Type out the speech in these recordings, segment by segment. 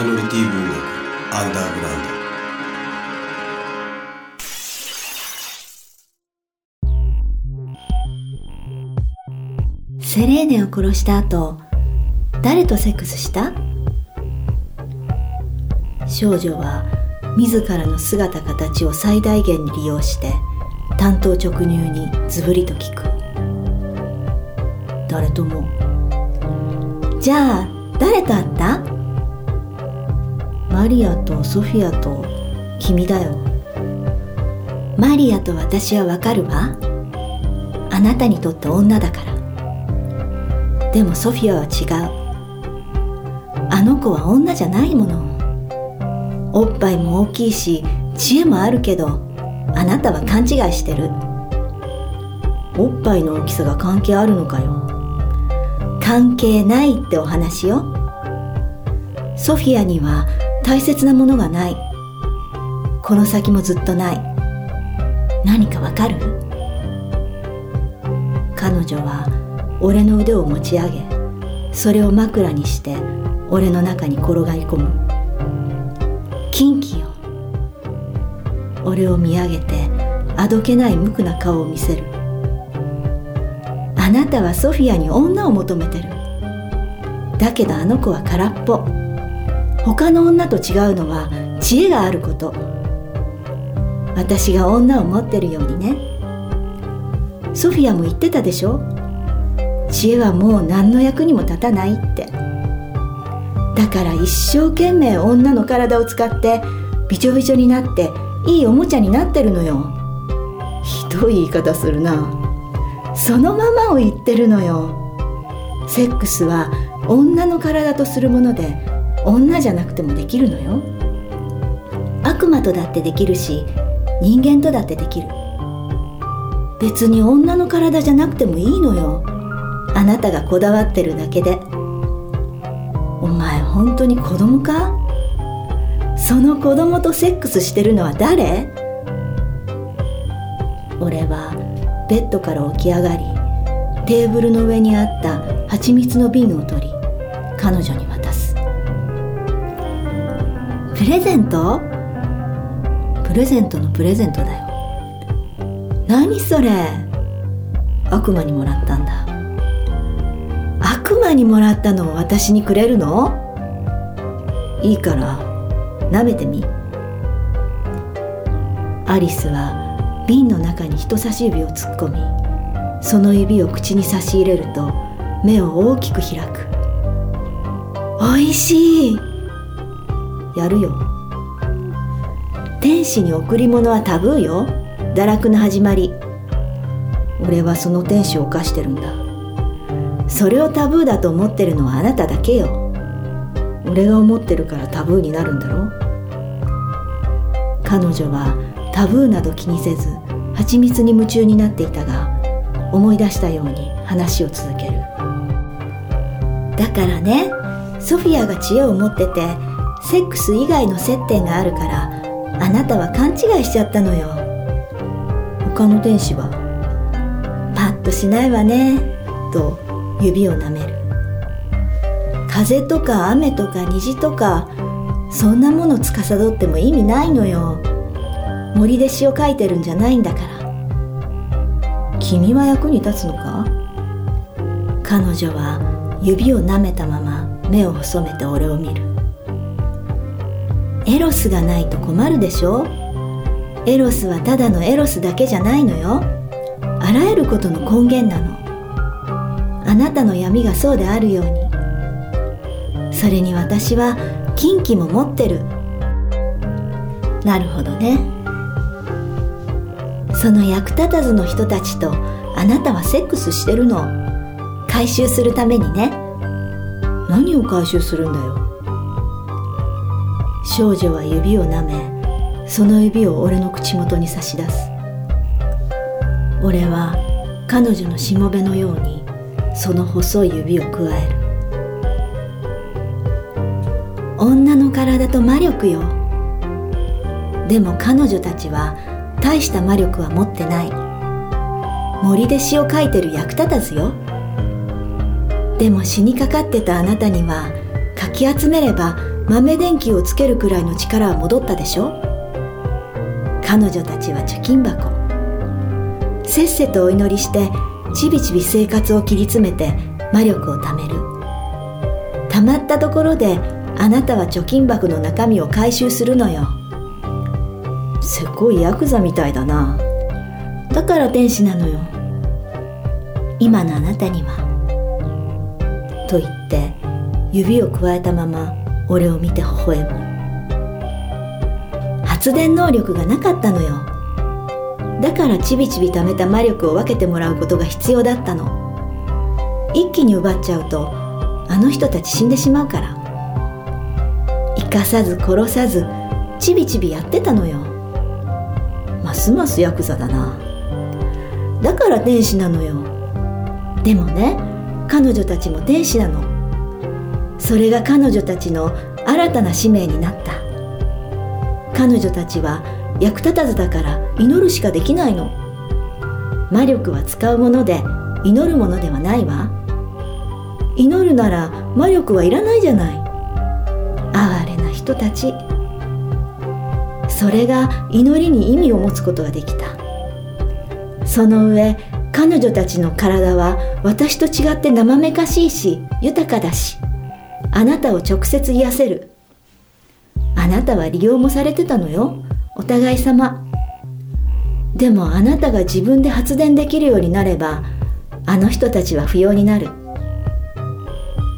イノリティ文学アンダーグラウンド。セレーネを殺した後誰とセックスした？少女は自らの姿形を最大限に利用して単刀直入にズブリと聞く。誰とも。じゃあ誰と会った？マリアとソフィアと君だよ。マリアと私はわかるわ。あなたにとって女だから。でもソフィアは違う。あの子は女じゃないもの。おっぱいも大きいし知恵もあるけどあなたは勘違いしてる。おっぱいの大きさが関係あるのかよ。関係ないってお話よ。ソフィアには大切なものがない。この先もずっとない。何かわかる？彼女は俺の腕を持ち上げそれを枕にして俺の中に転がり込む。キンキよ。俺を見上げてあどけない無垢な顔を見せる。あなたはソフィアに女を求めてる。だけどあの子は空っぽ。他の女と違うのは知恵があること。私が女を持ってるようにね。ソフィアも言ってたでしょ。知恵はもう何の役にも立たないって。だから一生懸命女の体を使ってびちょびちょになっていいおもちゃになってるのよ。ひどい言い方するな。そのままを言ってるのよ。セックスは女の体とするもので女じゃなくてもできるのよ。悪魔とだってできるし人間とだってできる。別に女の体じゃなくてもいいのよ。あなたがこだわってるだけで。お前本当に子供か？その子供とセックスしてるのは誰？俺はベッドから起き上がりテーブルの上にあった蜂蜜の瓶を取り彼女に渡プレゼント？プレゼントのプレゼントだよ。何それ？悪魔にもらったんだ。悪魔にもらったのを私にくれるの？いいから舐めてみ。アリスは瓶の中に人差し指を突っ込みその指を口に差し入れると目を大きく開く。おいしい。やるよ。天使に贈り物はタブーよ。堕落の始まり。俺はその天使を犯してるんだ。それをタブーだと思ってるのはあなただけよ。俺が思ってるからタブーになるんだろ。彼女はタブーなど気にせず蜂蜜に夢中になっていたが思い出したように話を続ける。だからねソフィアが知恵を持っててセックス以外の接点があるからあなたは勘違いしちゃったのよ。他の天使はパッとしないわねと指を舐める。風とか雨とか虹とかそんなもの司っても意味ないのよ。森で詩を書いてるんじゃないんだから。君は役に立つのか？彼女は指を舐めたまま目を細めて俺を見る。エロスがないと困るでしょ？エロスはただのエロスだけじゃないのよ。あらゆることの根源なの。あなたの闇がそうであるように。それに私は金器も持ってる。なるほどね。その役立たずの人たちとあなたはセックスしてるの。回収するためにね。何を回収するんだよ？少女は指を舐めその指を俺の口元に差し出す。俺は彼女のしもべのようにその細い指をくわえる。女の体と魔力よ。でも彼女たちは大した魔力は持ってない。森で詩を書いてる役立たずよ。でも死にかかってたあなたにはかき集めれば豆電球をつけるくらいの力は戻ったでしょ？彼女たちは貯金箱。せっせとお祈りしてちびちび生活を切り詰めて魔力を貯める。たまったところであなたは貯金箱の中身を回収するのよ。せこいヤクザみたいだな。だから天使なのよ。今のあなたには。と言って指をくわえたまま俺を見て微笑む発電能力がなかったのよ。だからちびちび貯めた魔力を分けてもらうことが必要だったの。一気に奪っちゃうとあの人たち死んでしまうから。生かさず殺さずちびちびやってたのよ。ますますヤクザだな。だから天使なのよ。でもね彼女たちも天使なの。それが彼女たちの新たな使命になった。彼女たちは役立たずだから祈るしかできないの。魔力は使うもので祈るものではないわ。祈るなら魔力はいらないじゃない。哀れな人たち。それが祈りに意味を持つことができた。その上彼女たちの体は私と違って生めかしいし豊かだし。あなたを直接癒せる。あなたは利用もされてたのよお互い様。でもあなたが自分で発電できるようになればあの人たちは不要になる。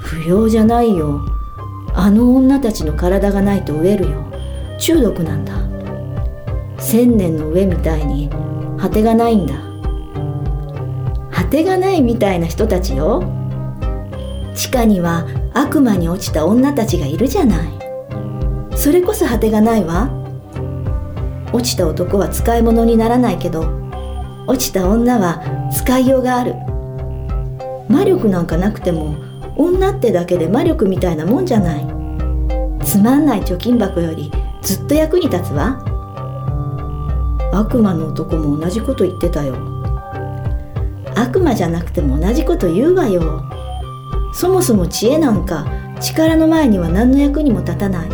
不要じゃないよ。あの女たちの体がないと飢えるよ。中毒なんだ。千年の上みたいに果てがないんだ。果てがないみたいな人たちよ。地下には悪魔に落ちた女たちがいるじゃない。それこそ果てがないわ。落ちた男は使い物にならないけど落ちた女は使いようがある。魔力なんかなくても女ってだけで魔力みたいなもんじゃない。つまんない貯金箱よりずっと役に立つわ。悪魔の男も同じこと言ってたよ。悪魔じゃなくても同じこと言うわよ。そもそも知恵なんか力の前には何の役にも立たない。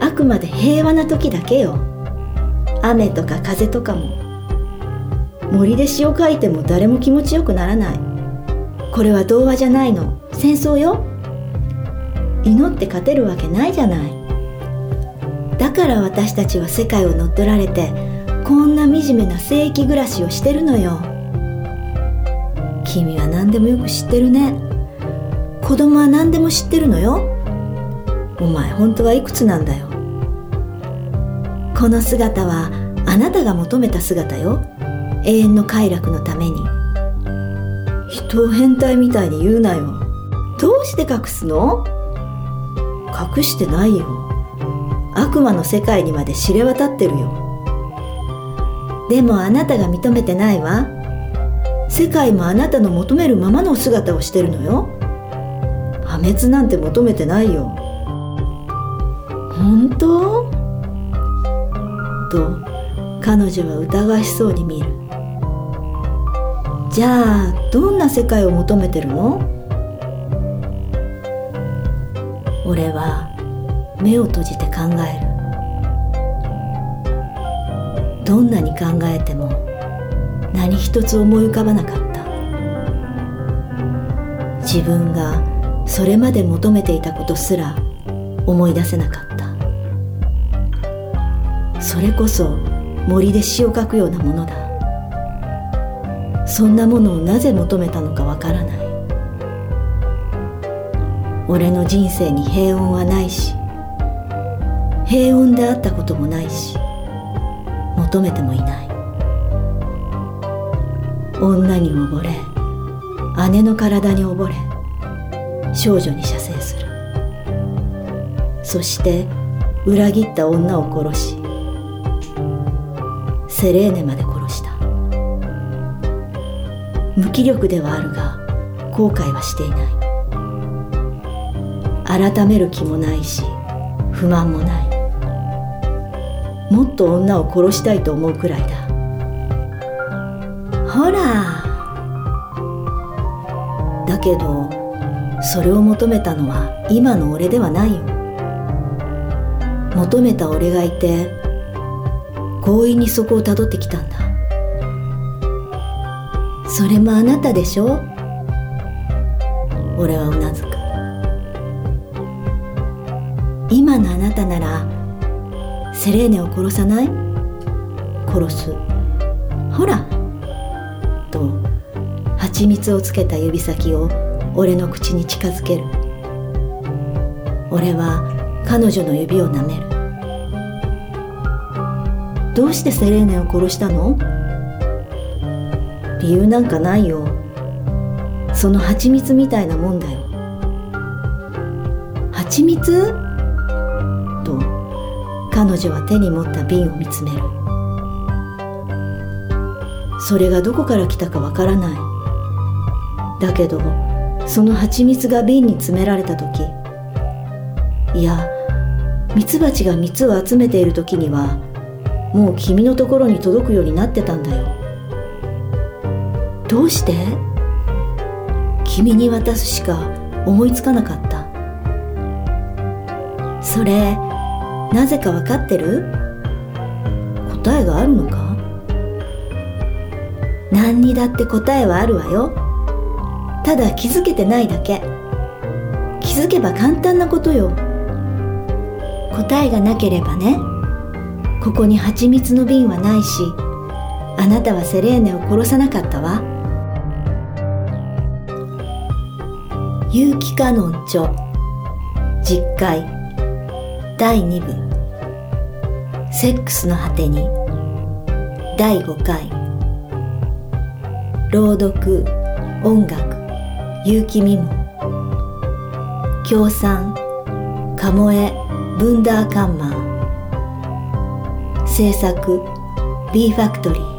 あくまで平和な時だけよ。雨とか風とかも。森で詩を書いても誰も気持ちよくならない。これは童話じゃないの。戦争よ。祈って勝てるわけないじゃない。だから私たちは世界を乗っ取られてこんな惨めな聖域暮らしをしてるのよ。君は何でもよく知ってるね。子供は何でも知ってるのよ。お前本当はいくつなんだよ。この姿はあなたが求めた姿よ。永遠の快楽のために。人を変態みたいに言うなよ。どうして隠すの？隠してないよ。悪魔の世界にまで知れ渡ってるよ。でもあなたが認めてないわ。世界もあなたの求めるままの姿をしてるのよ。破滅なんて求めてないよ。本当？と彼女は疑わしそうに見る。じゃあどんな世界を求めてるの？俺は目を閉じて考える。どんなに考えても何一つ思い浮かばなかった。自分がそれまで求めていたことすら思い出せなかった。それこそ森で詩を書くようなものだ。そんなものをなぜ求めたのかわからない。俺の人生に平穏はないし平穏であったこともないし求めてもいない。女に溺れ姉の体に溺れ少女に射精する。そして裏切った女を殺しセレーネまで殺した。無気力ではあるが後悔はしていない。改める気もないし不満もない。もっと女を殺したいと思うくらいだ。ほら！だけどそれを求めたのは今の俺ではないよ。求めた俺がいて強引にそこをたどってきたんだ。それもあなたでしょ？俺はうなずく。今のあなたならセレーネを殺さない？殺す。ほら。と蜂蜜をつけた指先を俺の口に近づける。俺は彼女の指を舐める。どうしてセレーネを殺したの？理由なんかないよ。その蜂蜜みたいなもんだよ。蜂蜜？と彼女は手に持った瓶を見つめる。それがどこから来たかわからない。だけどその蜂蜜が瓶に詰められた時いやミツバチが蜜を集めている時にはもう君のところに届くようになってたんだよ。どうして？君に渡すしか思いつかなかった。それなぜか分かってる？答えがあるのか？何にだって答えはあるわよ。ただ気づけてないだけ。気づけば簡単なことよ。答えがなければね。ここに蜂蜜の瓶はないしあなたはセレーネを殺さなかったわ。結城カノン著。実会第2部。セックスの果てに。第5回。朗読。音楽。結城美門。協賛鴨エブンダーカンマー。制作 B ファクトリー。